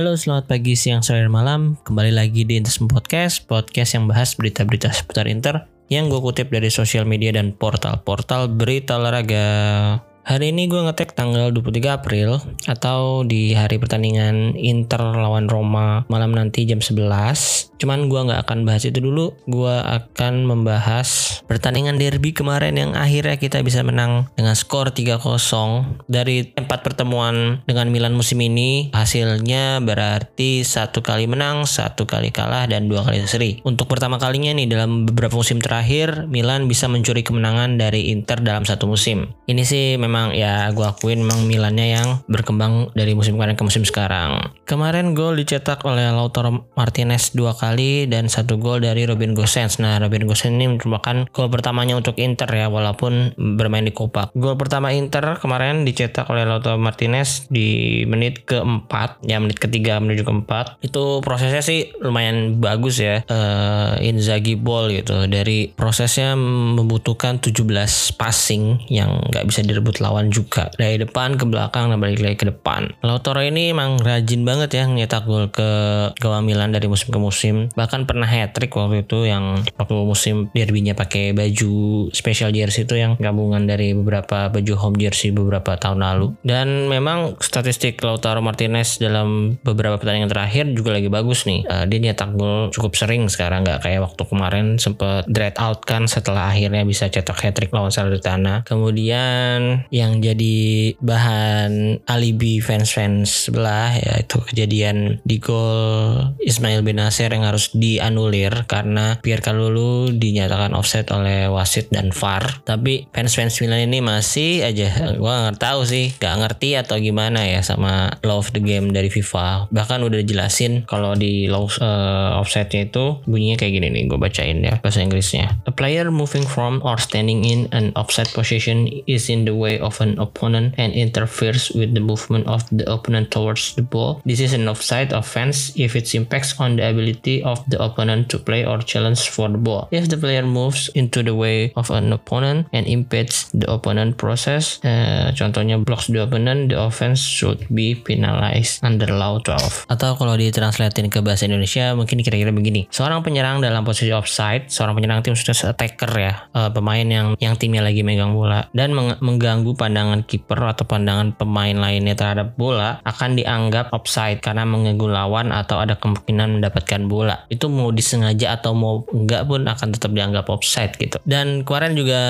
Halo, selamat pagi, siang, sore, malam. Kembali lagi di Interisme Podcast, podcast yang bahas berita-berita seputar Inter yang gue kutip dari sosial media dan portal-portal berita olahraga. Hari ini gue ngetek tanggal 23 April atau di hari pertandingan Inter lawan Roma malam nanti jam 11. Cuman gue nggak akan bahas itu dulu. Gue akan membahas pertandingan derby kemarin yang akhirnya kita bisa menang dengan skor 3-0 dari empat pertemuan dengan Milan musim ini. Hasilnya berarti satu kali menang, satu kali kalah dan dua kali seri. Untuk pertama kalinya nih dalam beberapa musim terakhir Milan bisa mencuri kemenangan dari Inter dalam satu musim. Ini sih memang ya gue akuin memang Milannya yang berkembang dari musim kemarin ke musim sekarang. Kemarin gol dicetak oleh Lautaro Martinez dua kali dan satu gol dari Robin Gosens. Nah Robin Gosens ini merupakan gol pertamanya untuk Inter ya walaupun bermain di Copa. Gol pertama Inter kemarin dicetak oleh Lautaro Martinez di menit keempat ya menit ketiga menuju keempat. Itu prosesnya sih lumayan bagus ya uh, Inzaghi ball gitu dari prosesnya membutuhkan 17 passing yang nggak bisa direbut lawan juga dari depan ke belakang dan balik lagi ke depan. Lautaro ini emang rajin banget ya nyetak gol ke gawang Milan dari musim ke musim. Bahkan pernah hat trick waktu itu yang waktu musim derbynya pakai baju special jersey itu yang gabungan dari beberapa baju home jersey beberapa tahun lalu. Dan memang statistik Lautaro Martinez dalam beberapa pertandingan terakhir juga lagi bagus nih. Uh, dia nyetak gol cukup sering sekarang nggak kayak waktu kemarin sempet dread out kan setelah akhirnya bisa cetak hat trick lawan Salernitana. Kemudian yang jadi bahan alibi fans-fans sebelah ya itu kejadian di gol Ismail bin Nasir yang harus dianulir karena Pierre Kalulu dinyatakan offset oleh wasit dan VAR. Tapi fans-fans Milan ini masih aja gua nggak tahu sih nggak ngerti atau gimana ya sama of the game dari FIFA. Bahkan udah dijelasin kalau di law uh, offsetnya itu bunyinya kayak gini nih gue bacain ya bahasa Inggrisnya. A player moving from or standing in an offset position is in the way of an opponent and interferes with the movement of the opponent towards the ball. This is an offside offense if it impacts on the ability of the opponent to play or challenge for the ball. If the player moves into the way of an opponent and impedes the opponent process, uh, contohnya blocks the opponent, the offense should be penalized under law 12. Atau kalau ditranslatein ke bahasa Indonesia mungkin kira-kira begini. Seorang penyerang dalam posisi offside, seorang penyerang tim sudah attacker ya, uh, pemain yang yang timnya lagi megang bola dan meng mengganggu pandangan kiper atau pandangan pemain lainnya terhadap bola akan dianggap offside karena mengganggu lawan atau ada kemungkinan mendapatkan bola. Itu mau disengaja atau mau enggak pun akan tetap dianggap offside gitu. Dan kemarin juga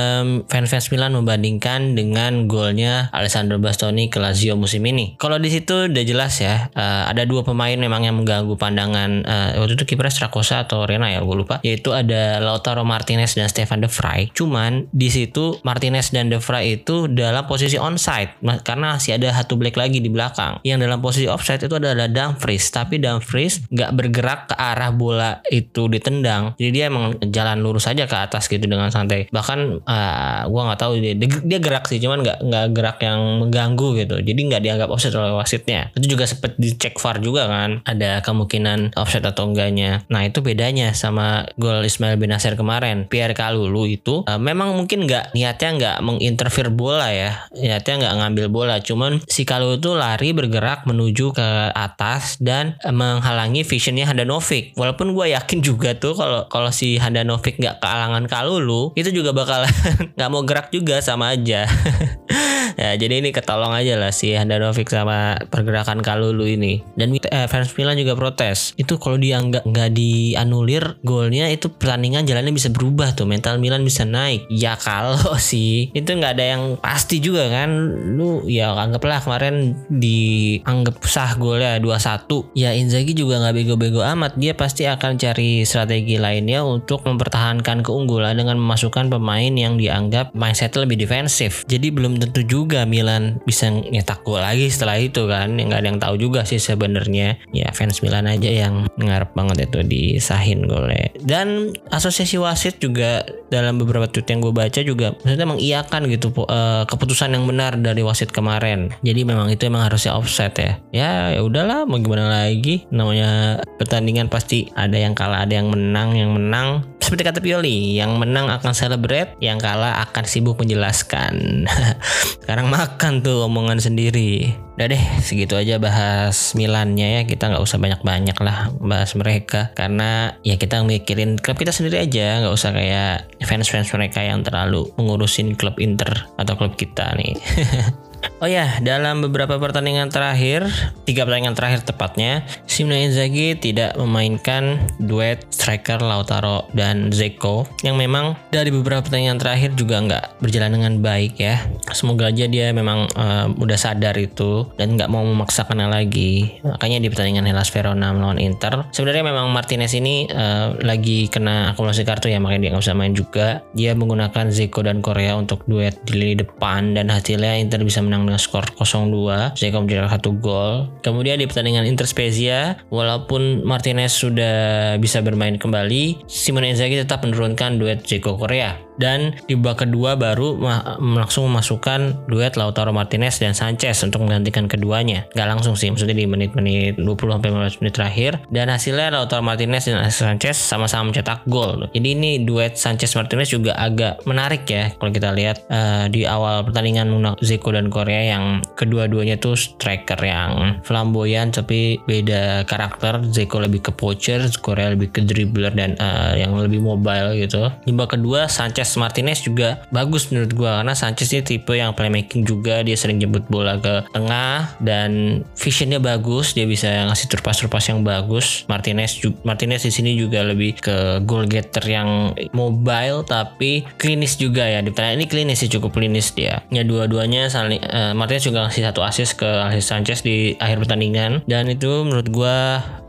fans-fans Milan membandingkan dengan golnya Alessandro Bastoni ke Lazio musim ini. Kalau di situ udah jelas ya, uh, ada dua pemain memang yang mengganggu pandangan uh, waktu itu kipernya Strakosa atau Rena ya, gue lupa. Yaitu ada Lautaro Martinez dan Stefan De Vrij. Cuman di situ Martinez dan De Vrij itu dalam posisi onside karena masih ada satu black lagi di belakang. Yang dalam posisi offside itu adalah Dumfries, tapi Dumfries nggak bergerak ke arah bola itu ditendang. Jadi dia emang jalan lurus saja ke atas gitu dengan santai. Bahkan uh, gua nggak tahu dia dia gerak sih, cuman nggak nggak gerak yang mengganggu gitu. Jadi nggak dianggap offside oleh wasitnya. Itu juga sempat dicek VAR juga kan, ada kemungkinan offside atau enggaknya. Nah itu bedanya sama gol Ismail bin Nasir kemarin. Pierre Kalulu itu uh, memang mungkin nggak niatnya nggak menginterfere bola ya niatnya nggak ngambil bola cuman si Kalu itu lari bergerak menuju ke atas dan menghalangi visionnya Handanovic. Walaupun gue yakin juga tuh kalau kalau si Handanovic nggak kealangan Kalulu itu juga bakal nggak mau gerak juga sama aja ya jadi ini ketolong aja lah si Handanovic sama pergerakan Kalulu ini. Dan eh, fans Milan juga protes. Itu kalau dia nggak nggak dianulir golnya itu pertandingan jalannya bisa berubah tuh. Mental Milan bisa naik. Ya kalau sih itu nggak ada yang pasti juga kan. Lu ya anggaplah kemarin dianggap sah golnya 2-1 ya Inzaghi juga nggak bego-bego amat. Dia pasti akan cari strategi lainnya untuk mempertahankan keunggulan dengan memasukkan pemain yang dianggap mindset lebih defensif. Jadi belum tentu juga Milan bisa nyetak gol lagi setelah itu kan nggak ada yang tahu juga sih sebenarnya ya fans Milan aja yang ngarep banget itu disahin golnya dan asosiasi wasit juga dalam beberapa tweet yang gue baca juga maksudnya mengiyakan gitu uh, keputusan yang benar dari wasit kemarin. Jadi memang itu emang harusnya offset ya. Ya ya udahlah mau gimana lagi. Namanya pertandingan pasti ada yang kalah, ada yang menang, yang menang seperti kata Pioli, yang menang akan celebrate, yang kalah akan sibuk menjelaskan. Karena Sekarang makan tuh omongan sendiri. Udah deh, segitu aja bahas Milannya ya. Kita nggak usah banyak-banyak lah bahas mereka. Karena ya kita mikirin klub kita sendiri aja. nggak usah kayak fans-fans mereka yang terlalu mengurusin klub Inter atau klub kita nih. Oh ya, dalam beberapa pertandingan terakhir, tiga pertandingan terakhir tepatnya, Simone Inzaghi tidak memainkan duet striker Lautaro dan Zeko yang memang dari beberapa pertandingan terakhir juga nggak berjalan dengan baik ya. Semoga aja dia memang uh, udah sadar itu dan nggak mau memaksakannya lagi. Makanya di pertandingan Hellas Verona melawan Inter, sebenarnya memang Martinez ini uh, lagi kena akumulasi kartu ya, makanya dia nggak bisa main juga. Dia menggunakan Zeko dan Korea untuk duet di lini depan dan hasilnya Inter bisa menang dengan skor 0-2 Zeko mencetak satu gol kemudian di pertandingan Inter Spezia walaupun Martinez sudah bisa bermain kembali Simone Inzaghi tetap menurunkan duet Zeko Korea dan di babak kedua baru langsung memasukkan duet Lautaro Martinez dan Sanchez untuk menggantikan keduanya. Gak langsung sih, maksudnya di menit-menit 20 sampai 15 menit terakhir dan hasilnya Lautaro Martinez dan Sanchez sama-sama mencetak gol. Jadi ini duet Sanchez Martinez juga agak menarik ya kalau kita lihat uh, di awal pertandingan Zeko dan Korea yang kedua-duanya tuh striker yang flamboyan tapi beda karakter. Zeko lebih ke poacher, Korea lebih ke dribbler dan uh, yang lebih mobile gitu. Babak kedua Sanchez Martinez juga bagus menurut gue karena Sanchez ini tipe yang playmaking juga. Dia sering jemput bola ke tengah dan visionnya bagus. Dia bisa ngasih turpas-turpas yang bagus. Martinez Martinez di sini juga lebih ke goal getter yang mobile tapi klinis juga ya. Di ini klinis sih cukup klinis dia. Ya dua-duanya saling uh, Martinez juga ngasih satu assist ke Alexis Sanchez di akhir pertandingan dan itu menurut gue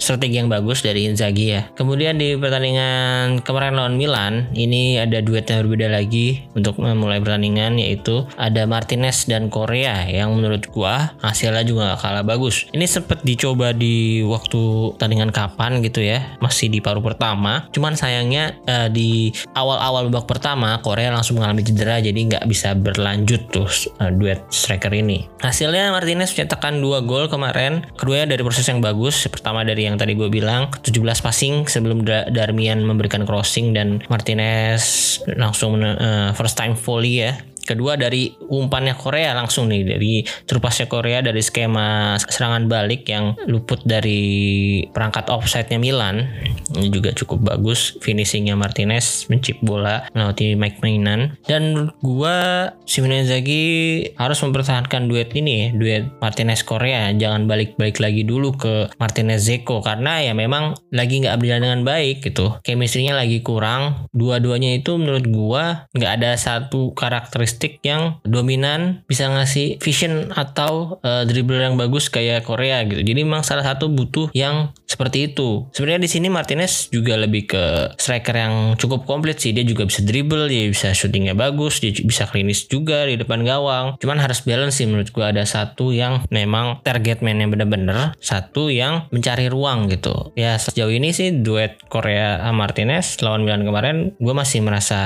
strategi yang bagus dari Inzaghi ya kemudian di pertandingan kemarin lawan Milan ini ada duet yang berbeda lagi untuk memulai pertandingan yaitu ada Martinez dan Korea yang menurut gua hasilnya juga gak kalah bagus. Ini sempat dicoba di waktu pertandingan kapan gitu ya, masih di paruh pertama. Cuman sayangnya uh, di awal-awal babak pertama Korea langsung mengalami cedera jadi nggak bisa berlanjut tuh uh, duet striker ini. Hasilnya Martinez mencetakkan dua gol kemarin. Keduanya dari proses yang bagus. Pertama dari yang tadi gue bilang 17 passing sebelum Darmian memberikan crossing dan Martinez langsung uh, first time volley ya Kedua dari umpannya Korea langsung nih dari terupasnya Korea dari skema serangan balik yang luput dari perangkat offside-nya Milan. Ini juga cukup bagus finishingnya Martinez mencip bola melewati Mike Mainan dan gua Simone Inzaghi harus mempertahankan duet ini duet Martinez Korea jangan balik-balik lagi dulu ke Martinez Zeko karena ya memang lagi nggak berjalan dengan baik gitu. Chemistry-nya lagi kurang. Dua-duanya itu menurut gua nggak ada satu karakteristik karakteristik yang dominan bisa ngasih vision atau uh, dribble yang bagus kayak Korea gitu. Jadi memang salah satu butuh yang seperti itu. Sebenarnya di sini Martinez juga lebih ke striker yang cukup komplit sih. Dia juga bisa dribble, dia bisa shootingnya bagus, dia bisa klinis juga di depan gawang. Cuman harus balance sih menurut gua ada satu yang memang target man yang bener-bener, satu yang mencari ruang gitu. Ya sejauh ini sih duet Korea Martinez lawan Milan kemarin gue masih merasa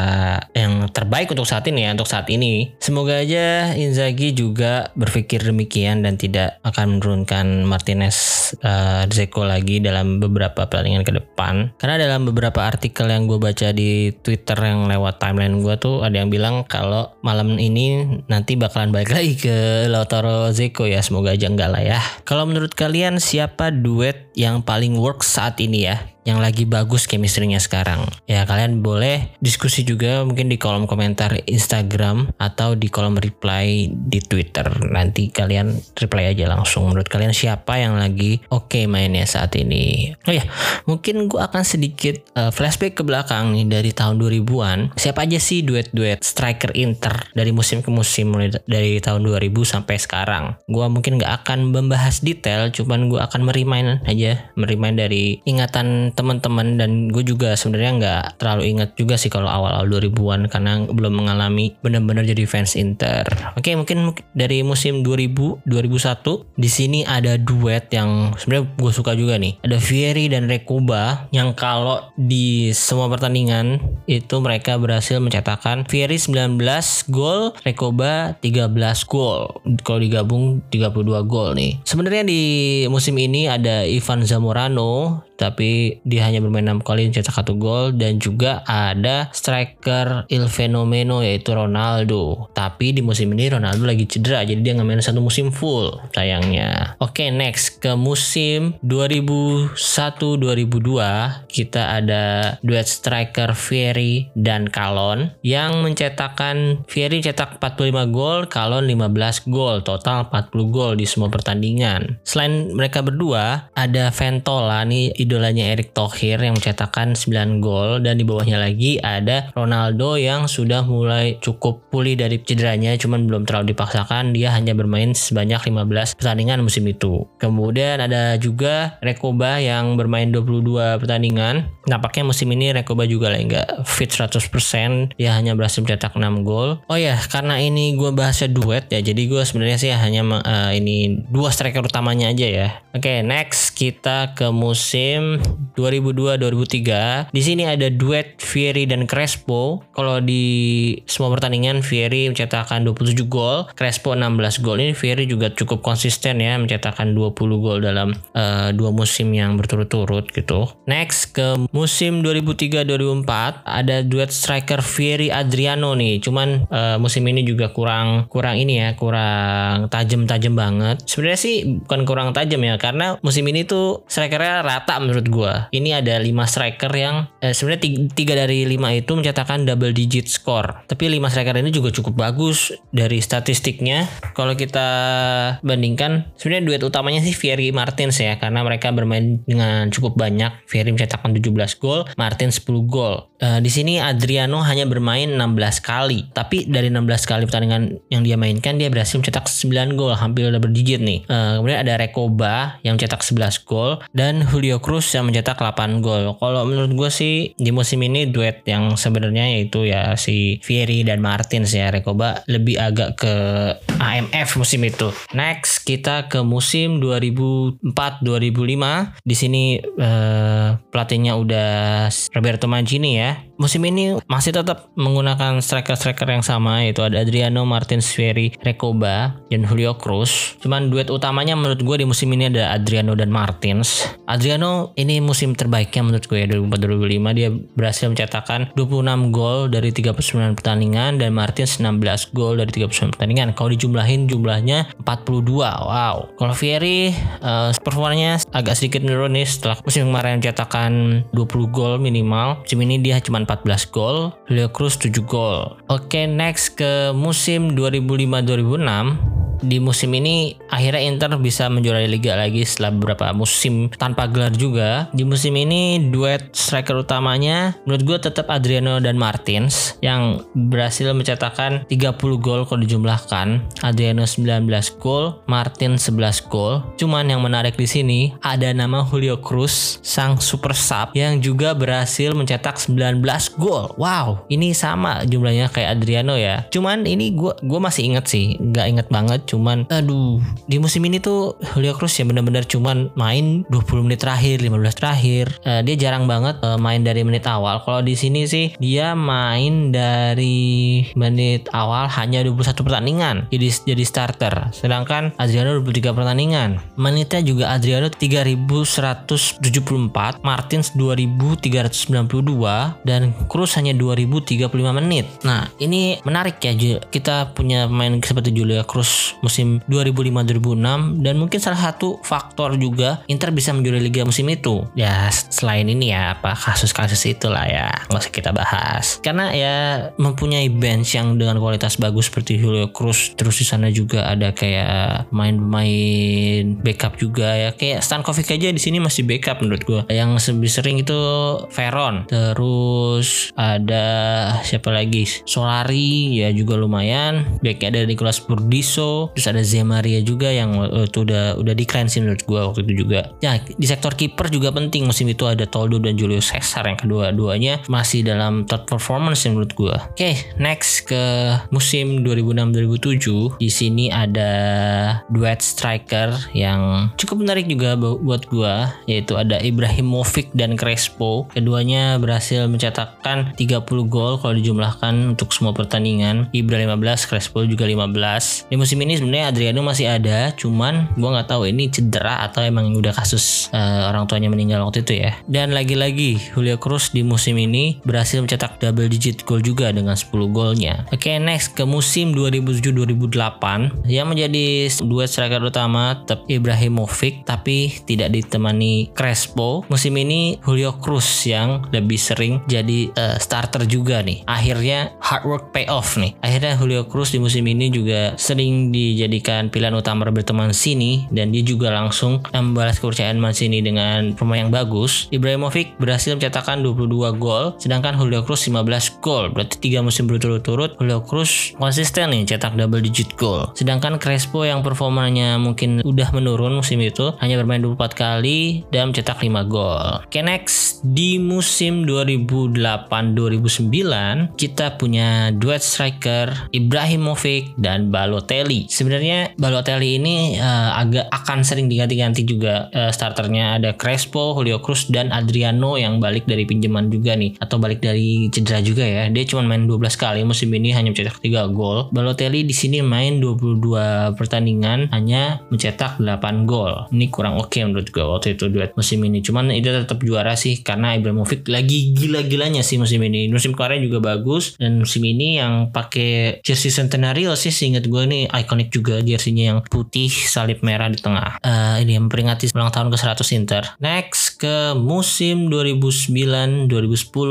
yang terbaik untuk saat ini ya untuk saat ini. Semoga aja Inzaghi juga berpikir demikian dan tidak akan menurunkan Martinez uh, Zeko lagi dalam beberapa pertandingan ke depan. Karena dalam beberapa artikel yang gue baca di Twitter yang lewat timeline gue tuh ada yang bilang kalau malam ini nanti bakalan balik lagi ke Lautaro Zeko ya. Semoga aja enggak lah ya. Kalau menurut kalian siapa duet yang paling work saat ini ya? Yang lagi bagus chemistry-nya sekarang. Ya kalian boleh diskusi juga mungkin di kolom komentar Instagram atau di kolom reply di Twitter. Nanti kalian reply aja langsung. Menurut kalian siapa yang lagi oke okay mainnya saat ini? Oh ya, mungkin gue akan sedikit uh, flashback ke belakang nih dari tahun 2000-an. Siapa aja sih duet-duet striker Inter dari musim ke musim mulai dari tahun 2000 sampai sekarang. Gue mungkin gak akan membahas detail, cuman gue akan merimain aja, merimain dari ingatan teman-teman dan gue juga sebenarnya nggak terlalu ingat juga sih kalau awal-awal 2000-an karena belum mengalami benar-benar jadi fans Inter. Oke, mungkin dari musim 2000 2001 di sini ada duet yang sebenarnya gue suka juga nih. Ada Vieri dan Rekoba yang kalau di semua pertandingan itu mereka berhasil mencetakkan Vieri 19 gol, Rekoba 13 gol. Kalau digabung 32 gol nih. Sebenarnya di musim ini ada Ivan Zamorano tapi dia hanya bermain 6 kali mencetak satu gol dan juga ada striker il fenomeno yaitu Ronaldo. Tapi di musim ini Ronaldo lagi cedera jadi dia nggak main satu musim full sayangnya. Oke, next ke musim 2001-2002 kita ada duet striker Fieri dan Calon yang mencetakkan Fieri cetak 45 gol, Calon 15 gol, total 40 gol di semua pertandingan. Selain mereka berdua, ada Ventola nih idolanya Erick Thohir yang mencetakkan 9 gol dan di bawahnya lagi ada Ronaldo yang sudah mulai cukup pulih dari cederanya cuman belum terlalu dipaksakan dia hanya bermain sebanyak 15 pertandingan musim itu. Kemudian ada juga Rekoba yang bermain 22 pertandingan. Nampaknya musim ini Rekoba juga lagi nggak fit 100%. Dia hanya berhasil mencetak 6 gol. Oh ya, karena ini gue bahasnya duet ya. Jadi gue sebenarnya sih hanya uh, ini dua striker utamanya aja ya. Oke, okay, next kita ke musim 2002-2003. Di sini ada duet Fieri dan Crespo. Kalau di semua pertandingan Fieri mencetakkan 27 gol, Crespo 16 gol. Ini Fieri juga cukup konsisten ya mencetakkan 20 gol dalam uh, dua musim yang berturut-turut gitu. Next ke musim 2003-2004 ada duet striker Fieri Adriano nih. Cuman uh, musim ini juga kurang kurang ini ya, kurang tajam-tajam banget. Sebenarnya sih bukan kurang tajam ya, karena musim ini tuh strikernya rata menurut gua. Ini ada 5 striker yang eh, sebenarnya tiga dari lima itu mencetakkan double digit score. Tapi lima striker ini juga cukup bagus dari statistiknya. Kalau kita bandingkan, sebenarnya duet utamanya sih Fieri Martins ya, karena mereka bermain dengan cukup banyak. Fieri mencetakkan 17 gol, Martin 10 gol. Uh, di sini Adriano hanya bermain 16 kali, tapi dari 16 kali pertandingan yang dia mainkan dia berhasil mencetak 9 gol, hampir double digit nih. Uh, kemudian ada Rekoba yang mencetak 11 gol dan Julio Cruz yang mencetak 8 gol. Kalau menurut gue sih di musim ini duet yang sebenarnya yaitu ya si Fieri dan Martins ya Rekoba lebih agak ke AMF musim itu. Next kita ke musim 2004-2005. Di sini uh, pelatihnya udah Roberto Mancini ya. Musim ini masih tetap menggunakan striker-striker yang sama yaitu ada Adriano Martins Fieri Recoba dan Julio Cruz. Cuman duet utamanya menurut gue di musim ini ada Adriano dan Martins. Adriano ini musim terbaiknya menurut gue ya 2004-2005 dia berhasil mencetakkan 26 gol dari 39 pertandingan dan Martins 16 gol dari 39 pertandingan. Kalau dijumlahin jumlahnya 42. Wow. Kalau Fieri uh, performanya agak sedikit menurun nih setelah musim kemarin mencetakkan 20 gol minimal. Musim ini dia cuma 14 gol, Leo Cruz 7 gol. Oke, next ke musim 2005-2006 di musim ini akhirnya Inter bisa menjuarai liga lagi setelah beberapa musim tanpa gelar juga. Di musim ini duet striker utamanya menurut gue tetap Adriano dan Martins yang berhasil mencetakkan 30 gol kalau dijumlahkan. Adriano 19 gol, Martin 11 gol. Cuman yang menarik di sini ada nama Julio Cruz sang super sub yang juga berhasil mencetak 19 gol. Wow, ini sama jumlahnya kayak Adriano ya. Cuman ini gue gue masih inget sih, nggak inget banget cuman aduh di musim ini tuh Julio Cruz ya benar-benar cuman main 20 menit terakhir 15 terakhir. Uh, dia jarang banget uh, main dari menit awal. Kalau di sini sih dia main dari menit awal hanya 21 pertandingan. Jadi jadi starter. Sedangkan Adriano 23 pertandingan. Menitnya juga Adriano 3174 Martins 2392 dan Cruz hanya 2035 menit. Nah ini menarik ya kita punya pemain seperti Julia Cruz musim 2005-2006 dan mungkin salah satu faktor juga Inter bisa menjuarai liga musim itu. Ya selain ini ya apa kasus-kasus itulah ya nggak usah kita bahas. Karena ya mempunyai bench yang dengan kualitas bagus seperti Julio Cruz terus di sana juga ada kayak main-main backup juga ya kayak Stankovic aja di sini masih backup menurut gue. Yang lebih sering itu Veron terus ada siapa lagi Solari ya juga lumayan backnya ada Nicolas Burdiso terus ada Zemaria juga yang itu udah udah decline sih menurut gue waktu itu juga ya di sektor kiper juga penting musim itu ada Toldo dan Julio Cesar yang kedua-duanya masih dalam top performance menurut gue oke okay, next ke musim 2006-2007 di sini ada duet striker yang cukup menarik juga buat gue yaitu ada Ibrahimovic dan Crespo. Keduanya berhasil mencetakkan 30 gol kalau dijumlahkan untuk semua pertandingan. Ibra 15 Crespo juga 15 di musim ini sebenarnya Adriano masih ada, cuman gue nggak tahu ini cedera atau emang udah kasus uh, orang tuanya meninggal waktu itu ya. Dan lagi-lagi Julio Cruz di musim ini berhasil mencetak double digit gol juga dengan 10 golnya. Oke, okay, next ke musim 2007-2008 yang menjadi duet striker utama tetap Ibrahimovic tapi tidak ditemani Crespo. Musim ini Julio Cruz yang lebih sering jadi uh, starter juga nih. Akhirnya hard work pay off nih. Akhirnya Julio Cruz di musim ini juga sering dijadikan pilihan utama berteman sini dan dia juga langsung membalas kepercayaan Mancini dengan pemain yang bagus. Ibrahimovic berhasil mencetakkan 22 gol, sedangkan Julio Cruz 15 gol. Berarti tiga musim berturut-turut Julio Cruz konsisten nih cetak double digit gol. Sedangkan Crespo yang performanya mungkin udah menurun musim itu hanya bermain 24 kali dan mencetak 5 gol. Oke next di musim 2008-2009 kita punya duet striker Ibrahimovic dan Balotelli. Sebenarnya Balotelli ini uh, agak akan sering diganti-ganti juga uh, starternya ada Crespo, Julio Cruz dan Adriano yang balik dari pinjaman juga nih atau balik dari cedera juga ya. Dia cuma main 12 kali musim ini hanya mencetak 3 gol. Balotelli di sini main 22 pertandingan hanya mencetak 8 gol. Ini kurang oke okay menurut gue waktu itu duet musim ini. Cuman itu tetap juara sih karena Ibrahimovic lagi gila-gilanya sih musim ini. Musim kemarin juga bagus dan musim ini yang pakai jersey Centenario sih seingat gue ini ikonik juga jersinya yang putih salib merah di tengah. Uh, ini memperingati ulang tahun ke 100 Inter. Next ke musim 2009-2010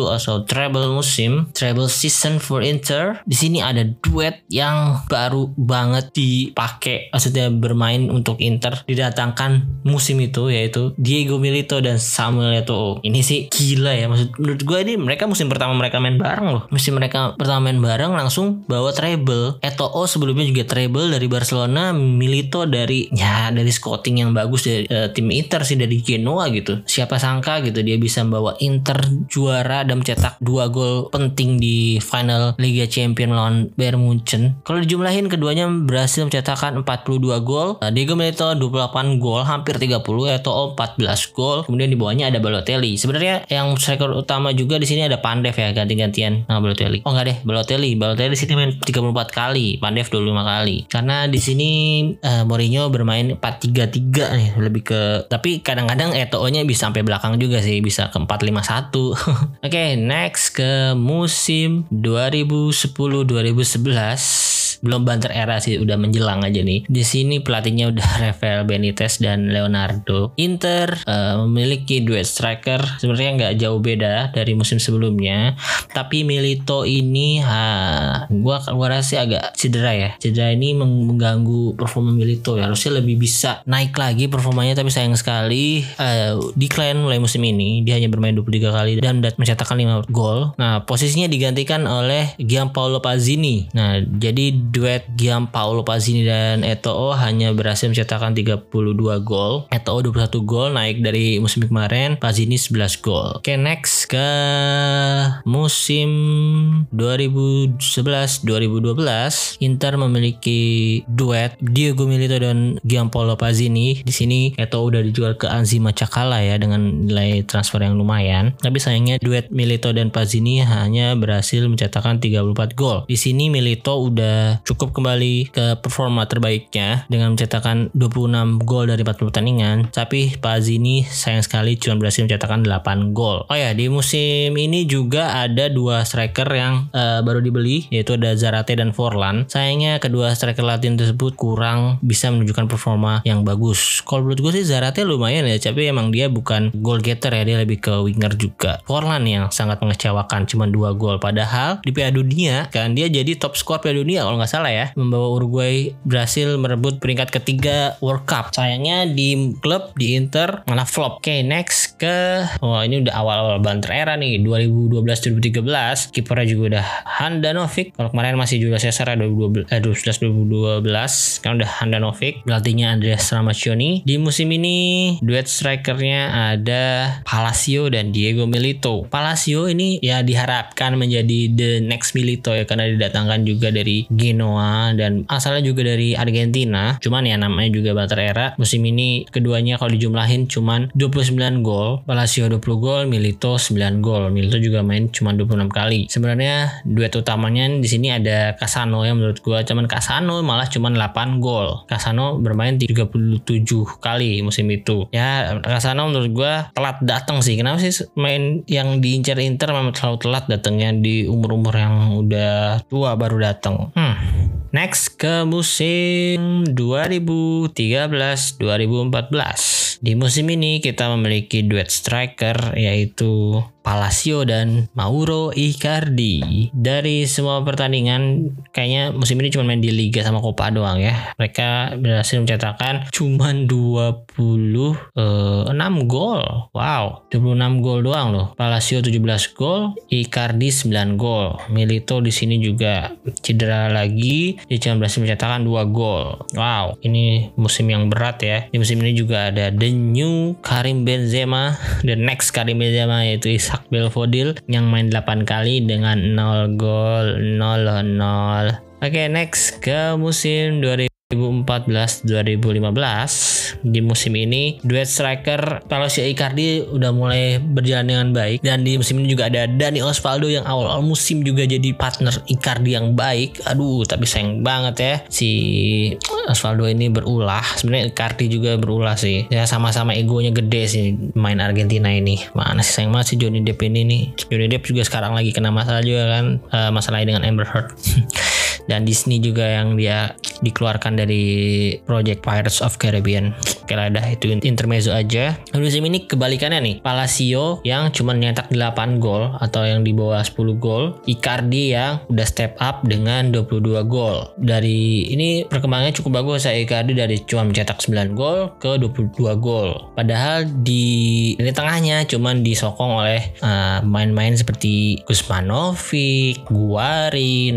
atau treble musim, treble season for Inter. Di sini ada duet yang baru banget dipakai maksudnya bermain untuk Inter didatangkan musim itu yaitu Diego Milito dan Samuel Eto'o. Ini sih gila ya maksud menurut gue ini mereka musim pertama mereka main bareng loh. Musim mereka pertama main bareng langsung bawa treble. Eto'o sebelumnya juga treble dari Barcelona, Milito dari ya dari scouting yang bagus dari uh, tim Inter sih dari Genoa gitu. Siapa sangka gitu dia bisa membawa Inter juara dan mencetak dua gol penting di final Liga Champions lawan Bayern Munchen. Kalau dijumlahin keduanya berhasil mencetakkan 42 gol. Nah, Diego Milito 28 gol, hampir 30, Eto'o 14 gol. Kemudian di bawahnya ada Balotelli. Sebenarnya yang striker utama juga di sini ada Pandev ya ganti-gantian sama Balotelli. Oh enggak deh, Balotelli. Balotelli sini main 34 kali, Pandev 25 kali. Karena di sini uh, Mourinho bermain 4-3-3 nih, lebih ke tapi kadang-kadang Eto'o-nya bisa sampai belakang juga sih, bisa ke 4-5-1. Oke, okay, next ke musim 2010-2011 belum banter era sih udah menjelang aja nih. Di sini pelatihnya udah Rafael Benitez dan Leonardo. Inter uh, memiliki duet striker sebenarnya nggak jauh beda dari musim sebelumnya, tapi Milito ini ha gua gua rasa agak cedera ya. Cedera ini mengganggu performa Milito ya. Harusnya lebih bisa naik lagi performanya tapi sayang sekali uh, decline mulai musim ini. Dia hanya bermain 23 kali dan mencetakkan 5 gol. Nah, posisinya digantikan oleh Gianpaolo Pazzini. Nah, jadi duet Gianpaolo Pazzini dan Eto'o hanya berhasil mencetakkan 32 gol. Eto'o 21 gol naik dari musim kemarin, Pazzini 11 gol. Oke, next ke musim 2011-2012, Inter memiliki duet Diego Milito dan Gianpaolo Pazzini. Di sini Eto'o udah dijual ke Anzi Macakala ya dengan nilai transfer yang lumayan. Tapi sayangnya duet Milito dan Pazzini hanya berhasil mencetakkan 34 gol. Di sini Milito udah cukup kembali ke performa terbaiknya dengan mencetakkan 26 gol dari 40 pertandingan. Tapi Pazini sayang sekali cuma berhasil mencetakkan 8 gol. Oh ya, di musim ini juga ada dua striker yang uh, baru dibeli yaitu ada Zarate dan Forlan. Sayangnya kedua striker Latin tersebut kurang bisa menunjukkan performa yang bagus. Kalau menurut gue sih Zarate lumayan ya, tapi emang dia bukan goal getter ya, dia lebih ke winger juga. Forlan yang sangat mengecewakan cuma dua gol padahal di Piala Dunia kan dia jadi top skor Piala Dunia kalau nggak salah ya membawa Uruguay berhasil merebut peringkat ketiga World Cup. Sayangnya di klub di Inter malah flop. Oke, next ke oh ini udah awal-awal banter era nih 2012-2013. Kipernya juga udah Handanovic. Kalau kemarin masih Julio Cesar 2012 eh 2012 kan udah Handanovic. Pelatihnya Andreas Ramaccioni. Di musim ini duet strikernya ada Palacio dan Diego Milito. Palacio ini ya diharapkan menjadi the next Milito ya karena didatangkan juga dari Geno Genoa dan asalnya juga dari Argentina. Cuman ya namanya juga Bater Era. Musim ini keduanya kalau dijumlahin cuman 29 gol. Palacio 20 gol, Milito 9 gol. Milito juga main cuma 26 kali. Sebenarnya duet utamanya di sini ada Casano yang menurut gue cuman Casano malah cuma 8 gol. Casano bermain 37 kali musim itu. Ya Casano menurut gue telat datang sih. Kenapa sih main yang diincar Inter memang terlalu telat datangnya di umur-umur yang udah tua baru datang. Hmm. Next ke musim 2013-2014. Di musim ini kita memiliki duet striker yaitu Palacio dan Mauro Icardi. Dari semua pertandingan kayaknya musim ini cuma main di Liga sama Copa doang ya. Mereka berhasil mencetakkan cuma 26 gol. Wow, 26 gol doang loh. Palacio 17 gol, Icardi 9 gol. Milito di sini juga cedera lagi, dia cuma berhasil mencetakkan 2 gol. Wow, ini musim yang berat ya. Di musim ini juga ada the new Karim Benzema, the next Karim Benzema yaitu Isa Ishak Belfodil yang main 8 kali dengan 0 gol 0 0. Oke, okay, next ke musim 2000 2014-2015 di musim ini duet striker Palacio Icardi udah mulai berjalan dengan baik dan di musim ini juga ada Dani Osvaldo yang awal-awal musim juga jadi partner Icardi yang baik. Aduh tapi sayang banget ya si Osvaldo ini berulah. Sebenarnya Icardi juga berulah sih. Ya sama-sama egonya gede sih main Argentina ini. Mana sih sayang banget sih Johnny Depp ini nih. Johnny Depp juga sekarang lagi kena masalah juga kan uh, masalahnya dengan Amber Heard dan Disney juga yang dia dikeluarkan dari project Pirates of Caribbean. Oke lah dah itu intermezzo aja. Musim ini kebalikannya nih. Palacio yang cuma nyetak 8 gol atau yang di bawah 10 gol. Icardi yang udah step up dengan 22 gol. Dari ini perkembangannya cukup bagus saya Icardi dari cuma mencetak 9 gol ke 22 gol. Padahal di ini tengahnya cuma disokong oleh uh, main-main uh, seperti Gusmanovic, Guarin,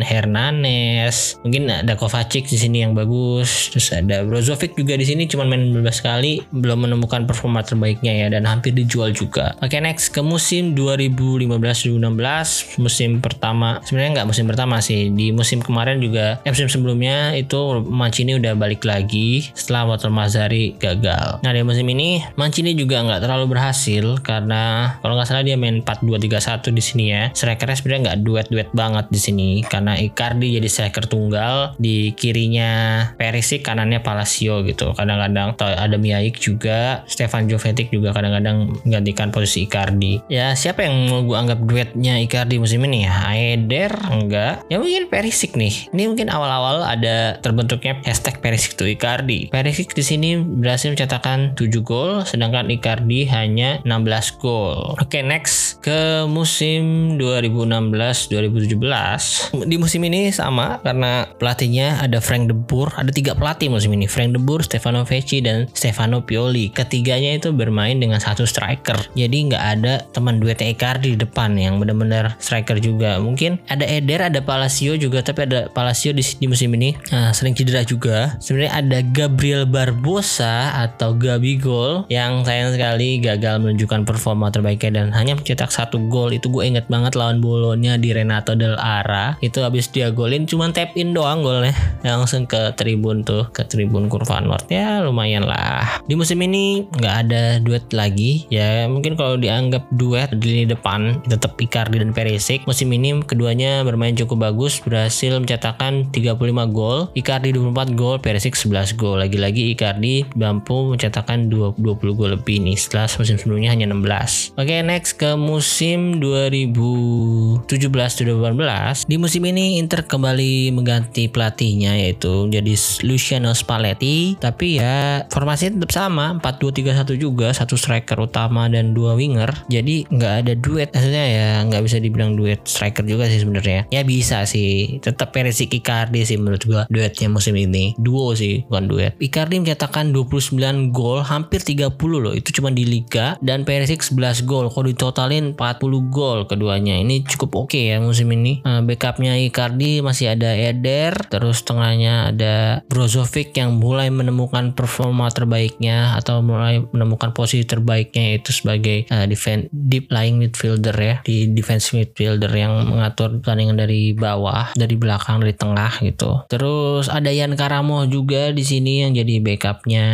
Hernanes, mungkin ada Kovacic di sini yang bagus. Terus ada Brozovic juga di sini cuma main 12 kali, belum menemukan performa terbaiknya ya dan hampir dijual juga. Oke, okay, next ke musim 2015-2016, musim pertama. Sebenarnya nggak musim pertama sih. Di musim kemarin juga, eh, musim sebelumnya itu Mancini udah balik lagi setelah Walter Mazzari gagal. Nah, di musim ini Mancini juga nggak terlalu berhasil karena kalau nggak salah dia main 4-2-3-1 di sini ya. Strikernya sebenarnya nggak duet-duet banget di sini karena Icardi jadi striker tunggal, di kirinya Perisic kanannya Palacio gitu. Kadang-kadang ada Miaik juga Stefan Jovetic juga kadang-kadang menggantikan posisi Icardi. Ya siapa yang mau gue anggap duetnya Icardi musim ini ya? Aeder enggak. Ya mungkin Perisic nih. Ini mungkin awal-awal ada terbentuknya hashtag Perisic to Icardi. Perisic di sini berhasil mencetakkan 7 gol sedangkan Icardi hanya 16 gol. Oke okay, next ke musim 2016-2017 di musim ini sama karena pelatihnya ada Frank de Boer. Ada tiga pelatih musim ini Frank de Boer, Stefano Vecchi dan Stefano Pioli. Ketiganya itu bermain dengan satu striker. Jadi nggak ada teman duetnya Icardi di depan yang benar-benar striker juga. Mungkin ada Eder ada Palacio juga tapi ada Palacio di, di musim ini nah, sering cedera juga. Sebenarnya ada Gabriel Barbosa atau Gabigol yang sayang sekali gagal menunjukkan performa terbaiknya dan hanya mencetak satu gol. Itu gue inget banget lawan Bolonya di Renato Del Ara. Itu habis dia golin cuma tap in doang golnya. Langsung ke tribun tuh ke tribun Kurva North. Ya lumayan lah. Di musim ini nggak ada duet lagi. Ya mungkin kalau dianggap duet di lini depan tetap Icardi dan Perisic musim ini keduanya bermain cukup bagus berhasil mencetakkan 35 gol. Icardi 24 gol Perisic 11 gol. Lagi-lagi Icardi mampu mencetakkan 20, 20 gol lebih nih setelah musim sebelumnya hanya 16 oke okay, next ke musim 2017-2018 di musim ini Inter kembali mengganti pelatihnya yaitu jadi Luciano Spalletti. Tapi ya formasi tetap sama 4-2-3-1 juga satu striker utama dan dua winger. Jadi nggak ada duet maksudnya ya nggak bisa dibilang duet striker juga sih sebenarnya. Ya bisa sih tetap Perisic Icardi sih menurut gua duetnya musim ini. Duo sih bukan duet. Icardi mencetakkan 29 gol hampir 30 loh. Itu cuma di Liga dan Perisic 11 gol. Kalau ditotalin 40 gol keduanya. Ini cukup oke okay ya musim ini. Uh, backupnya Icardi masih ada Eder terus tengahnya ada Brozovic yang mulai menemukan performa terbaik terbaiknya atau mulai menemukan posisi terbaiknya itu sebagai uh, defense deep lying midfielder ya di defense midfielder yang mengatur pertandingan dari bawah, dari belakang, dari tengah gitu. Terus ada Yan Karamo juga di sini yang jadi backupnya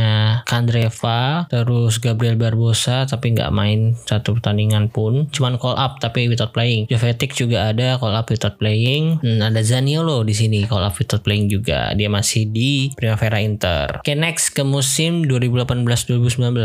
Kandreva, terus Gabriel Barbosa tapi nggak main satu pertandingan pun, cuman call up tapi without playing. Jovetic juga ada call up without playing. Hmm, ada Zaniolo di sini up without playing juga. Dia masih di Primavera Inter. Oke, okay, next ke musim 2018-2019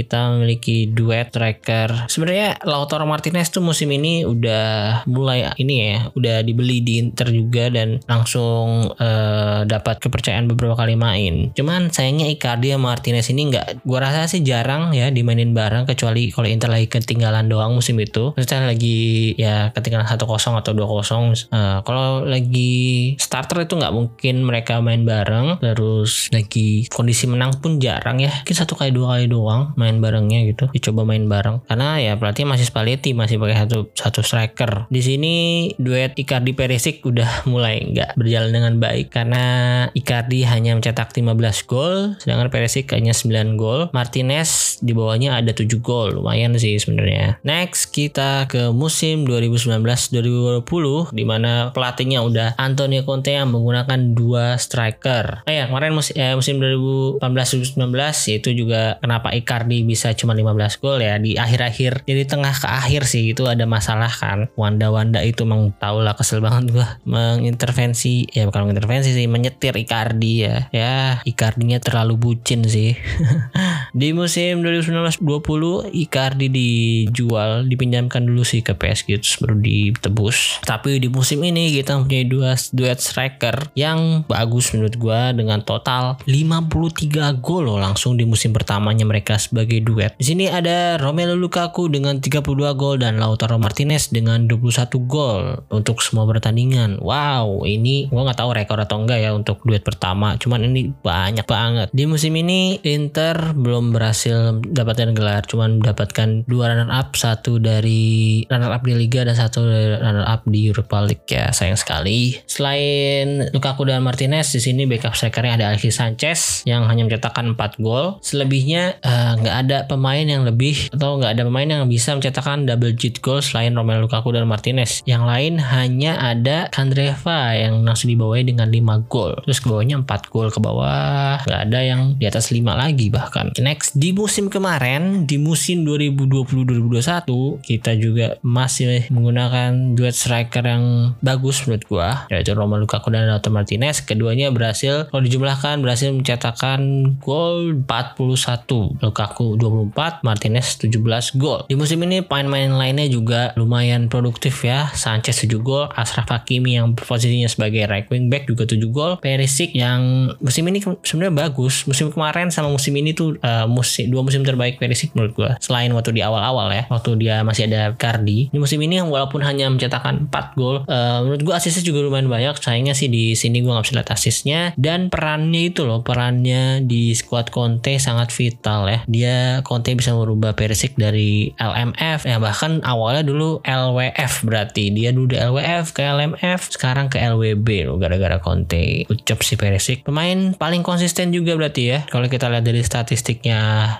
kita memiliki duet striker. Sebenarnya Lautaro Martinez tuh musim ini udah mulai ini ya, udah dibeli di Inter juga dan langsung uh, dapat kepercayaan beberapa kali main. Cuman sayangnya Icardi sama Martinez ini nggak, gua rasa sih jarang ya dimainin bareng kecuali kalau Inter lagi ketinggalan doang musim itu. Maksudnya lagi ya ketinggalan 1-0 atau 2-0. Uh, kalau lagi starter itu nggak mungkin mereka main bareng terus lagi kondisi menang pun jarang ya. Mungkin satu kali dua kali doang main barengnya gitu dicoba main bareng. Karena ya pelatih masih Spalletti masih pakai satu satu striker. Di sini duet Icardi Perisic udah mulai nggak berjalan dengan baik karena Icardi hanya mencetak 15 gol sedangkan Perisic hanya 9 gol. Martinez di bawahnya ada 7 gol lumayan sih sebenarnya. Next kita ke musim 2019-2020 di mana pelatihnya udah Antonio Conte yang menggunakan dua striker. Eh ya kemarin musim, eh, musim 2018-2019 itu juga kenapa Icardi bisa cuma 15 gol ya di akhir-akhir jadi tengah ke akhir sih itu ada masalah kan. Wanda-Wanda itu emang tau lah kesel banget gua mengintervensi ya bukan mengintervensi sih menyetir Icardi ya. Ya Icardinya terlalu bucin sih. di musim 2019-20 Icardi dijual dipinjamkan dulu sih ke PSG terus baru ditebus. Tapi di musim ini kita mempunyai dua duet striker yang bagus menurut gue dengan total 53 gol loh langsung di musim pertamanya mereka sebagai duet. Di sini ada Romelu Lukaku dengan 32 gol dan Lautaro Martinez dengan 21 gol untuk semua pertandingan. Wow, ini gue nggak tahu rekor atau enggak ya untuk duet pertama. Cuman ini banyak banget. Di musim ini Inter belum berhasil dapatkan gelar, cuman mendapatkan dua runner up, satu dari runner up di Liga dan satu dari runner up di Europa League ya. Sayang sekali. Selain Lukaku dan Martinez di sini backup strikernya ada Alexis Sanchez yang hanya mencetakkan 4 gol. Selebihnya eh, nggak ada pemain yang lebih atau nggak ada pemain yang bisa mencetakkan double digit goal selain Romelu Lukaku dan Martinez. Yang lain hanya ada Kandreva yang langsung dibawahi dengan 5 gol. Terus ke bawahnya 4 gol ke bawah. Nggak ada yang di atas 5 lagi bahkan. Next di musim kemarin di musim 2020-2021 kita juga masih menggunakan duet striker yang bagus menurut gua yaitu Romelu Lukaku dan Lautaro Martinez. Keduanya berhasil kalau dijumlahkan berhasil mencetakkan gol 41, Lukaku 24, Martinez 17 gol. Di musim ini pemain-pemain lainnya juga lumayan produktif ya. Sanchez 7 gol, Ashraf Hakimi yang posisinya sebagai right wing back juga 7 gol, Perisic yang musim ini sebenarnya bagus. Musim kemarin sama musim ini tuh uh, musim dua musim terbaik Perisic menurut gua. Selain waktu di awal-awal ya, waktu dia masih ada Cardi. Di musim ini walaupun hanya mencetakkan 4 gol, uh, menurut gua asisnya juga lumayan banyak. Sayangnya sih di sini gue nggak bisa lihat asisnya dan perannya itu loh perannya di squad Conte sangat vital ya. Dia Conte bisa merubah Perisic dari LMF ya bahkan awalnya dulu LWF berarti. Dia dulu di LWF ke LMF sekarang ke LWB loh gara-gara Conte. Ucap si Perisic pemain paling konsisten juga berarti ya kalau kita lihat dari statistiknya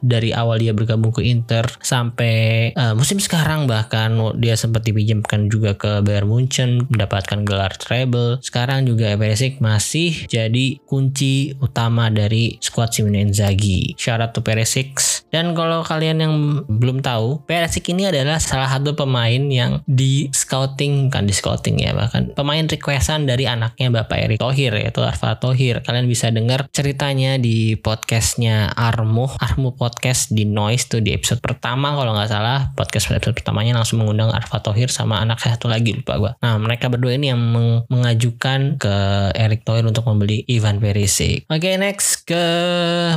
dari awal dia bergabung ke Inter sampai uh, musim sekarang bahkan dia sempat dipinjamkan juga ke Bayern Munchen mendapatkan gelar treble. Sekarang juga Perisic masih jadi kunci utama dari squad Simone Inzaghi. Syarat to Perisic. Dan kalau kalian yang belum tahu, Perisic ini adalah salah satu pemain yang di scouting, kan di scouting ya bahkan pemain requestan dari anaknya Bapak Erick Thohir yaitu Arfa Thohir. Kalian bisa dengar ceritanya di podcastnya Armo, Armo podcast di Noise tuh di episode pertama kalau nggak salah podcast episode pertamanya langsung mengundang Arfa Thohir sama anak satu lagi lupa gue. Nah mereka berdua ini yang meng mengajukan ke Eric Thohir untuk membeli Ivan Perisic. Oke, okay, next ke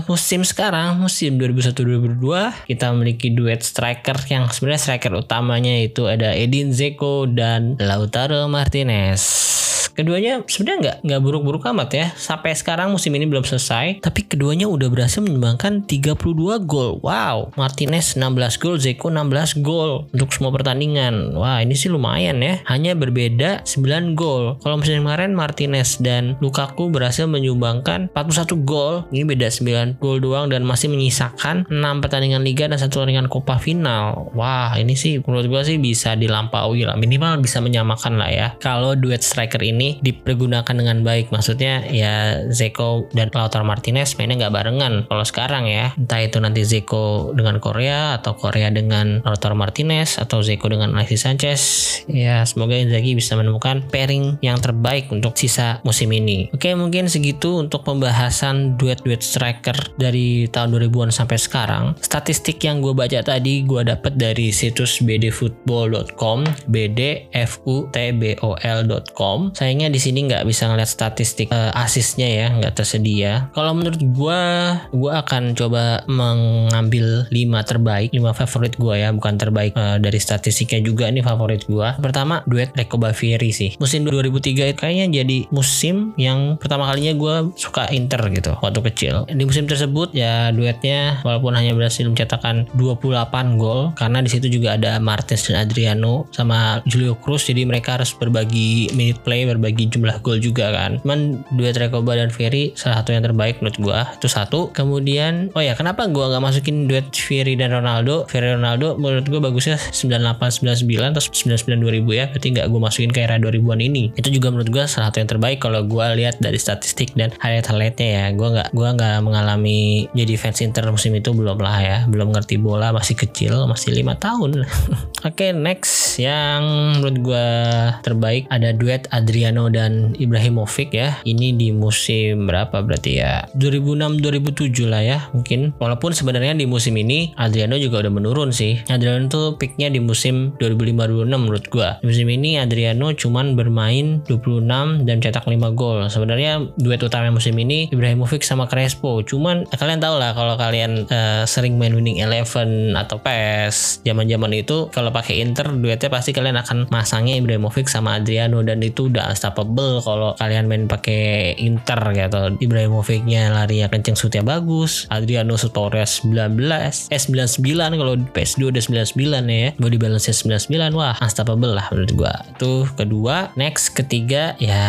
musim sekarang, musim 2001-2002, kita memiliki duet striker yang sebenarnya striker utamanya itu ada Edin Zeko dan Lautaro Martinez. Keduanya sebenarnya nggak nggak buruk-buruk amat ya. Sampai sekarang musim ini belum selesai, tapi keduanya udah berhasil menyumbangkan 32 gol. Wow, Martinez 16 gol, Zeko 16 gol untuk semua pertandingan. Wah, ini sih lumayan ya. Hanya berbeda 9 gol. Kalau musim kemarin Martinez dan Lukaku berhasil menyumbangkan 41 gol. Ini beda 9 gol doang dan masih menyisakan 6 pertandingan liga dan satu pertandingan Copa final. Wah, ini sih menurut gue sih bisa dilampaui lah. Minimal bisa menyamakan lah ya. Kalau duet striker ini dipergunakan dengan baik. Maksudnya ya Zeko dan Lautaro Martinez mainnya nggak barengan. Kalau sekarang ya, entah itu nanti Zeko dengan Korea atau Korea dengan Lautaro Martinez atau Zeko dengan Alexis Sanchez. Ya, semoga Inzaghi bisa menemukan pairing yang terbaik untuk sisa musim ini. Oke, mungkin segitu untuk pembahasan duet-duet striker dari tahun 2000-an sampai sekarang. Statistik yang gue baca tadi gue dapat dari situs bdfootball.com, bdfutbol.com. Sayangnya di sini nggak bisa ngeliat statistik uh, asisnya ya, nggak tersedia. Kalau menurut gue, gue akan coba mengambil 5 terbaik, 5 favorit gue ya, bukan terbaik uh, dari statistiknya juga ini favorit gue. Pertama duet Reko Bavieri sih. Musim 2003 kayaknya jadi musim yang pertama kalinya gue suka Inter gitu waktu kecil. Di musim tersebut ya duetnya walaupun hanya berhasil mencetakkan 28 gol karena di situ juga ada Martins dan Adriano sama Julio Cruz jadi mereka harus berbagi minute play berbagi jumlah gol juga kan. Cuman duet Rekoba dan Ferry salah satu yang terbaik menurut gua. Itu satu. Kemudian oh ya kenapa gua nggak masukin duet Ferry dan Ronaldo? Ferry Ronaldo menurut gua bagusnya 98 99 atau 99 2000 ya. Berarti nggak gua masukin ke era 2000-an ini. Itu juga menurut gua salah satu yang terbaik kalau gua lihat dari statistik dan highlight-highlightnya ya. Gua nggak gua nggak mengalami jadi fans Inter musim itu belum lah ya. Belum ngerti bola masih kecil masih lima tahun. Oke okay, next yang menurut gue terbaik ada duet Adriano dan Ibrahimovic ya. Ini di musim berapa berarti ya? 2006-2007 lah ya mungkin. Walaupun sebenarnya di musim ini Adriano juga udah menurun sih. Adriano tuh picknya di musim 2005-2006 menurut gue di musim ini Adriano cuman bermain 26 dan cetak 5 gol. Sebenarnya duet utama musim ini Ibrahimovic sama Crespo. Cuman kalian tau lah kalau kalian uh, sering main winning eleven atau PES zaman-zaman itu kalau pakai Inter duetnya pasti kalian akan masangnya Ibrahimovic sama Adriano dan itu udah unstoppable kalau kalian main pakai Inter gitu. Ibrahimovicnya larinya kenceng shootnya bagus. Adriano Torres 19 eh 99 kalau PS2 udah 99 ya. Body balance 99 wah unstoppable lah menurut gua. Itu kedua. Next ketiga. Ya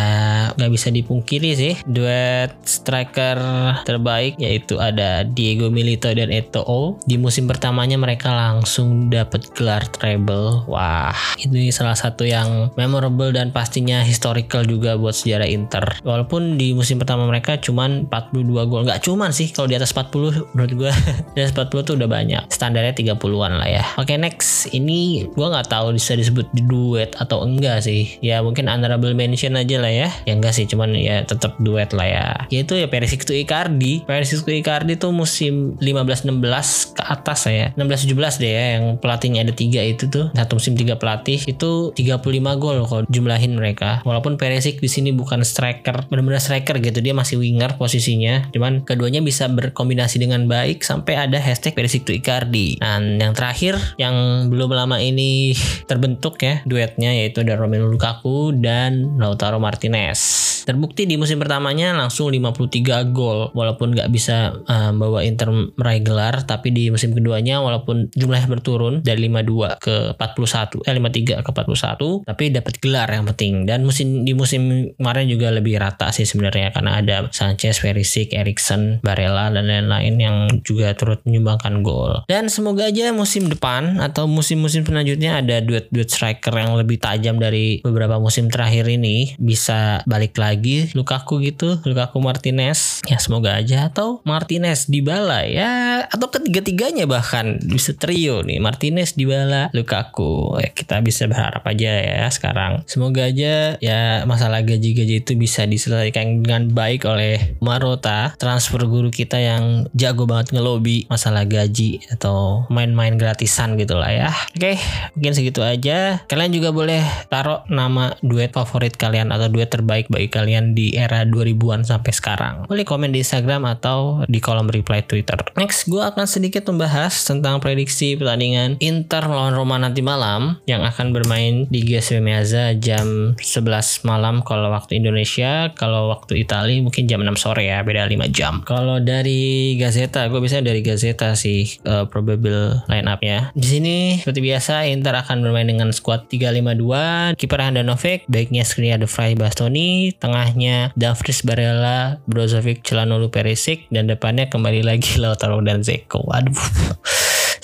nggak bisa dipungkiri sih. Duet striker terbaik yaitu ada Diego Milito dan Eto'o. Di musim pertamanya mereka langsung dapat gelar treble. Wah, ini salah satu yang memorable dan pastinya historical juga buat sejarah Inter. Walaupun di musim pertama mereka cuman 42 gol. Nggak cuman sih kalau di atas 40 menurut gue. di atas 40 tuh udah banyak. Standarnya 30-an lah ya. Oke, next. Ini gue nggak tahu bisa disebut duet atau enggak sih. Ya mungkin honorable mention aja lah ya. Ya enggak sih, cuman ya tetap duet lah ya. Yaitu ya Perisic to Icardi. Perisic to Icardi tuh musim 15-16 ke atas saya 16-17 deh ya yang pelatihnya ada tiga itu tuh satu musim tiga pelatih itu 35 gol kalau jumlahin mereka walaupun Perisic di sini bukan striker benar-benar striker gitu dia masih winger posisinya. Cuman keduanya bisa berkombinasi dengan baik sampai ada hashtag Perisic to Icardi. Dan yang terakhir yang belum lama ini terbentuk ya duetnya yaitu ada Romelu Lukaku dan Lautaro Martinez. Terbukti di musim pertamanya langsung 53 gol walaupun nggak bisa uh, bawa Inter meraih gelar tapi di musim keduanya walaupun jumlahnya berturun dari 52 ke 41 eh 53 ke 41 tapi dapat gelar yang penting. Dan musim di musim kemarin juga lebih rata sih sebenarnya karena ada Sanchez, Perisic, Erikson, Barella dan lain-lain yang juga turut menyumbangkan gol. Dan semoga aja musim depan atau musim-musim selanjutnya ada duet-duet striker yang lebih tajam dari beberapa musim terakhir ini. Bisa balik lagi Lukaku gitu Lukaku Martinez. Ya semoga aja. Atau Martinez di bala ya. Atau ketiga-tiganya bahkan. Bisa trio nih Martinez Dybala Lukaku. Ya, kita bisa berharap aja ya sekarang. Semoga aja ya masalah gaji-gaji itu bisa diselesaikan dengan baik oleh Marota transfer guru kita yang jago banget ngelobi masalah gaji atau main-main gratisan gitu lah ya oke mungkin segitu aja kalian juga boleh taruh nama duet favorit kalian atau duet terbaik bagi kalian di era 2000-an sampai sekarang. Boleh komen di Instagram atau di kolom reply Twitter. Next, gue akan sedikit membahas tentang prediksi pertandingan Inter melawan Roma nanti malam yang akan bermain di GSW Meazza jam 11 malam kalau waktu Indonesia, kalau waktu Italia mungkin jam 6 sore ya, beda 5 jam. Kalau dari Gazeta, gue biasanya dari Gazeta sih uh, probable line up-nya. Di sini seperti biasa Inter akan bermain dengan squad 352, kiper Handanovic, baiknya Skriniar De Vrij Bastoni, tengahnya Davris Barella, Brozovic, Celanolu Perisic dan depannya kembali lagi Lautaro dan Zeko. Waduh.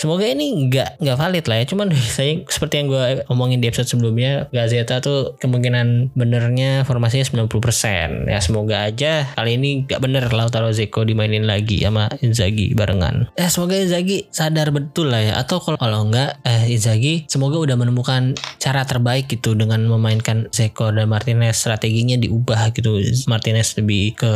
Semoga ini nggak nggak valid lah ya. Cuman saya seperti yang gue omongin di episode sebelumnya, Gazeta tuh kemungkinan benernya formasinya 90%. Ya semoga aja kali ini nggak bener Lautaro Zeko dimainin lagi sama Inzaghi barengan. Ya semoga Inzaghi sadar betul lah ya. Atau kalau kalau nggak eh, Inzaghi semoga udah menemukan cara terbaik gitu dengan memainkan Zeko dan Martinez strateginya diubah gitu. Martinez lebih ke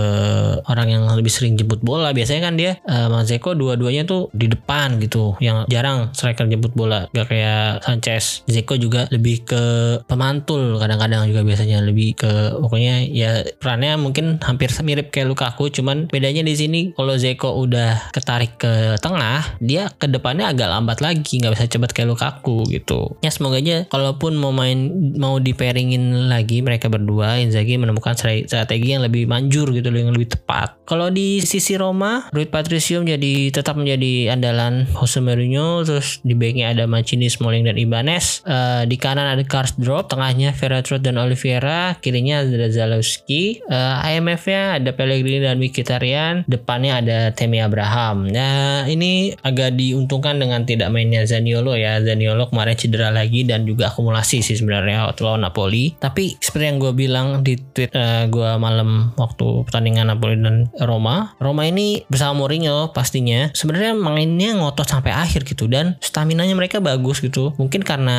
orang yang lebih sering jemput bola. Biasanya kan dia uh, Zeko dua-duanya tuh di depan gitu. Yang yang jarang striker jemput bola. Gak kayak Sanchez. Zeko juga lebih ke pemantul kadang-kadang juga biasanya. Lebih ke pokoknya ya perannya mungkin hampir mirip kayak Lukaku cuman bedanya di sini kalau Zeko udah ketarik ke tengah dia ke depannya agak lambat lagi. Nggak bisa cepat kayak Lukaku gitu. Ya semoga aja kalaupun mau main mau di pairingin lagi mereka berdua Inzaghi menemukan strategi yang lebih manjur gitu yang lebih tepat. Kalau di sisi Roma Rui Patricio jadi tetap menjadi andalan Jose Mourinho Mourinho terus di backnya ada Mancini, Smalling dan Ibanez. Uh, di kanan ada Karsdorp tengahnya Ferretrot dan Oliveira kirinya ada Zalewski. Uh, eh, IMF-nya ada Pellegrini dan Mkhitaryan depannya ada Temi Abraham. Nah ini agak diuntungkan dengan tidak mainnya Zaniolo ya. Zaniolo kemarin cedera lagi dan juga akumulasi sih sebenarnya waktu lawan Napoli. Tapi seperti yang gue bilang di tweet uh, gue malam waktu pertandingan Napoli dan Roma Roma ini bersama Mourinho pastinya. Sebenarnya mainnya ngotot sampai akhir akhir gitu. Dan stamina nya mereka bagus gitu. Mungkin karena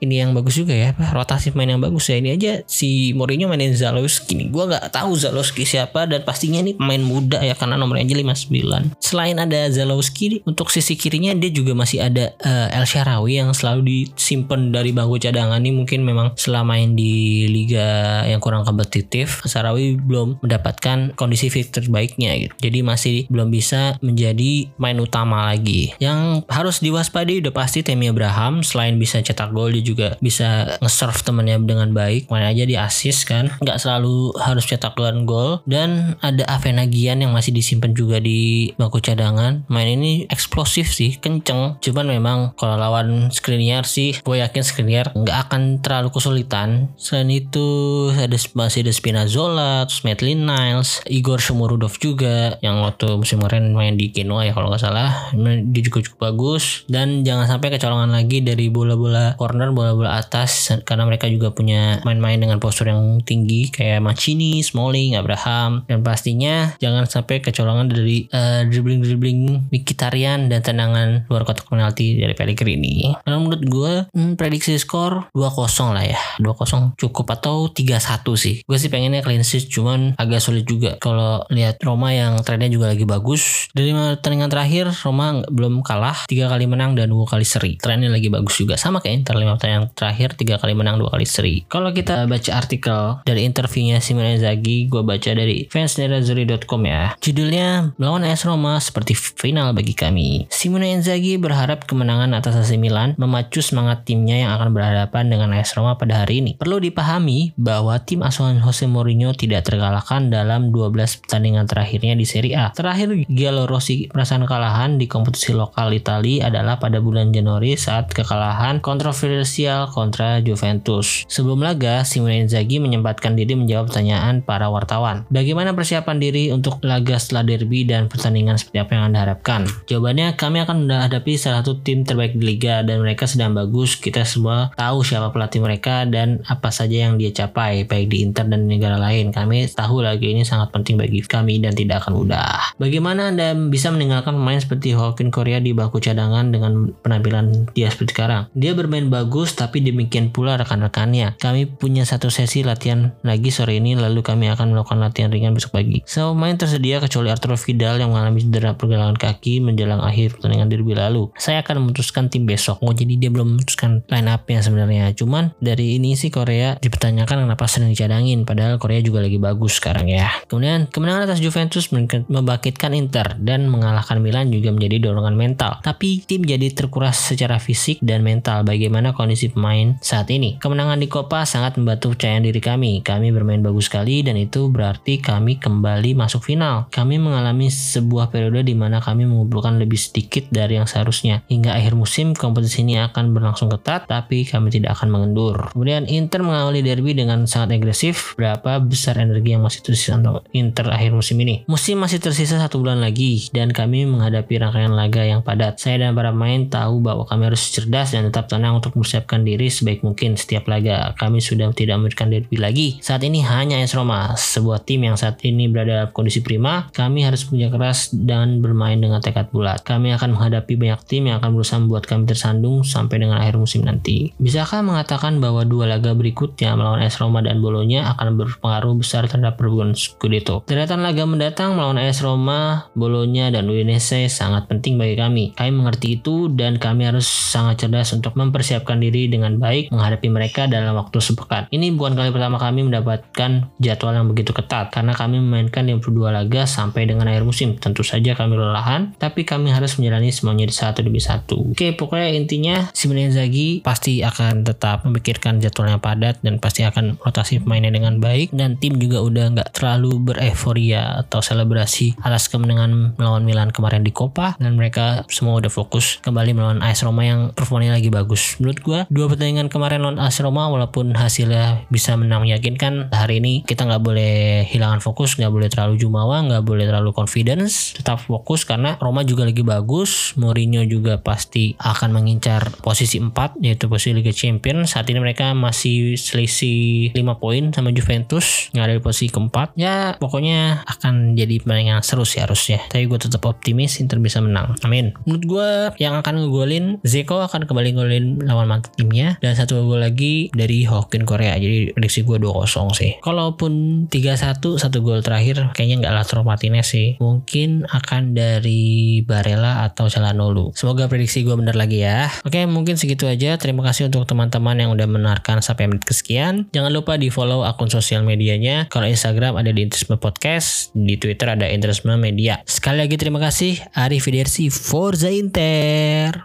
ini yang bagus juga ya rotasi main yang bagus ya. Ini aja si Mourinho mainin Zalewski nih. Gue nggak tahu Zalewski siapa dan pastinya ini pemain muda ya karena nomornya aja 59 selain ada Zalewski untuk sisi kirinya dia juga masih ada uh, El Sharawi yang selalu disimpan dari bangku cadangan nih. Mungkin memang selama main di liga yang kurang kompetitif Sharawi belum mendapatkan kondisi fit terbaiknya gitu. Jadi masih belum bisa menjadi main utama lagi. Yang harus diwaspadai. Udah pasti Temi Abraham. Selain bisa cetak gol dia juga bisa nge-serve temennya dengan baik. Mana aja di assist kan? Nggak selalu harus cetak gol. Dan ada Avenagian yang masih disimpan juga di bangku cadangan. Main ini eksplosif sih kenceng. Cuman memang kalau lawan Skriniar sih gue yakin Skriniar nggak akan terlalu kesulitan. Selain itu ada masih ada Spinazzola terus Maitland Niles Igor Shumurudov juga yang waktu musim kemarin main di Genoa ya kalau nggak salah. Dia juga cukup bagus bagus dan jangan sampai kecolongan lagi dari bola-bola corner, bola-bola atas karena mereka juga punya main-main dengan postur yang tinggi kayak Mancini, Smalling, Abraham dan pastinya jangan sampai kecolongan dari uh, dribbling-dribbling Mkhitaryan dan tendangan luar kotak penalti dari Pellegrini. Karena menurut gue hmm, prediksi skor 2-0 lah ya. 2-0 cukup atau 3-1 sih. Gue sih pengennya clean sheet cuman agak sulit juga kalau lihat Roma yang trennya juga lagi bagus. Dari pertandingan terakhir Roma belum kalah tiga kali menang dan dua kali seri. Trennya lagi bagus juga sama kayak Inter lima yang terakhir tiga kali menang dua kali seri. Kalau kita baca artikel dari interviewnya Simone Inzaghi, gue baca dari fansnerazzurri.com ya. Judulnya melawan AS Roma seperti final bagi kami. Simone Inzaghi berharap kemenangan atas AC Milan memacu semangat timnya yang akan berhadapan dengan AS Roma pada hari ini. Perlu dipahami bahwa tim asuhan Jose Mourinho tidak terkalahkan dalam 12 pertandingan terakhirnya di Serie A. Terakhir Giallo Rossi merasakan kekalahan di kompetisi lokal Italia kali adalah pada bulan Januari saat kekalahan kontroversial kontra Juventus. Sebelum laga, Simone Inzaghi menyempatkan diri menjawab pertanyaan para wartawan. Bagaimana persiapan diri untuk laga setelah derby dan pertandingan seperti apa yang Anda harapkan? Jawabannya, kami akan menghadapi salah satu tim terbaik di liga dan mereka sedang bagus. Kita semua tahu siapa pelatih mereka dan apa saja yang dia capai, baik di Inter dan negara lain. Kami tahu laga ini sangat penting bagi kami dan tidak akan mudah. Bagaimana Anda bisa meninggalkan pemain seperti Hawkin Korea di baku cadangan dengan penampilan dia seperti sekarang. Dia bermain bagus tapi demikian pula rekan-rekannya. Kami punya satu sesi latihan lagi sore ini lalu kami akan melakukan latihan ringan besok pagi. Semua main tersedia kecuali Arturo Vidal yang mengalami cedera pergelangan kaki menjelang akhir pertandingan derby lalu. Saya akan memutuskan tim besok. Oh jadi dia belum memutuskan line up-nya sebenarnya. Cuman dari ini sih Korea dipertanyakan kenapa sering dicadangin padahal Korea juga lagi bagus sekarang ya. Kemudian kemenangan atas Juventus membangkitkan Inter dan mengalahkan Milan juga menjadi dorongan mental. Tapi tim jadi terkuras secara fisik dan mental bagaimana kondisi pemain saat ini. Kemenangan di Copa sangat membantu kepercayaan diri kami. Kami bermain bagus sekali dan itu berarti kami kembali masuk final. Kami mengalami sebuah periode di mana kami mengumpulkan lebih sedikit dari yang seharusnya. Hingga akhir musim kompetisi ini akan berlangsung ketat tapi kami tidak akan mengendur. Kemudian Inter mengawali derby dengan sangat agresif. Berapa besar energi yang masih tersisa untuk Inter akhir musim ini? Musim masih tersisa satu bulan lagi dan kami menghadapi rangkaian laga yang padat. Saya dan para pemain tahu bahwa kami harus cerdas dan tetap tenang untuk mempersiapkan diri sebaik mungkin setiap laga. Kami sudah tidak memberikan derby lagi. Saat ini hanya AS Roma, sebuah tim yang saat ini berada dalam kondisi prima. Kami harus punya keras dan bermain dengan tekad bulat. Kami akan menghadapi banyak tim yang akan berusaha membuat kami tersandung sampai dengan akhir musim nanti. Bisakah mengatakan bahwa dua laga berikutnya melawan AS Roma dan Bolonya akan berpengaruh besar terhadap perebutan Scudetto? Deretan laga mendatang melawan AS Roma, Bolonya, dan Udinese sangat penting bagi kami. Kami mengerti itu dan kami harus sangat cerdas untuk mempersiapkan diri dengan baik menghadapi mereka dalam waktu sepekan. Ini bukan kali pertama kami mendapatkan jadwal yang begitu ketat karena kami memainkan 52 laga sampai dengan akhir musim. Tentu saja kami lelahan, tapi kami harus menjalani semuanya di satu demi satu. Oke, pokoknya intinya Simone Inzaghi pasti akan tetap memikirkan jadwal yang padat dan pasti akan rotasi pemainnya dengan baik dan tim juga udah nggak terlalu bereforia atau selebrasi atas kemenangan melawan Milan kemarin di Copa dan mereka semua udah fokus kembali melawan AS Roma yang performanya lagi bagus. Menurut gue dua pertandingan kemarin lawan AS Roma walaupun hasilnya bisa menang meyakinkan hari ini kita nggak boleh hilangan fokus, nggak boleh terlalu jumawa, nggak boleh terlalu confidence, tetap fokus karena Roma juga lagi bagus, Mourinho juga pasti akan mengincar posisi 4 yaitu posisi Liga Champions. Saat ini mereka masih selisih 5 poin sama Juventus yang ada di posisi keempat. Ya pokoknya akan jadi pertandingan seru sih harusnya. Tapi gue tetap optimis Inter bisa menang. Amin. Menurut gue yang akan ngegolin Zeko akan kembali ngegolin lawan mantan timnya dan satu gol lagi dari Hokin Korea. Jadi prediksi gue 2-0 sih. Kalaupun 3-1 satu gol terakhir kayaknya nggak Lautaro Martinez sih. Mungkin akan dari Barella atau Calhanoglu. Semoga prediksi gue benar lagi ya. Oke, mungkin segitu aja. Terima kasih untuk teman-teman yang udah mendengarkan sampai menit kesekian. Jangan lupa di follow akun sosial medianya. Kalau Instagram ada di Podcast, di Twitter ada Interisme Media. Sekali lagi terima kasih. Arif Forza Inter.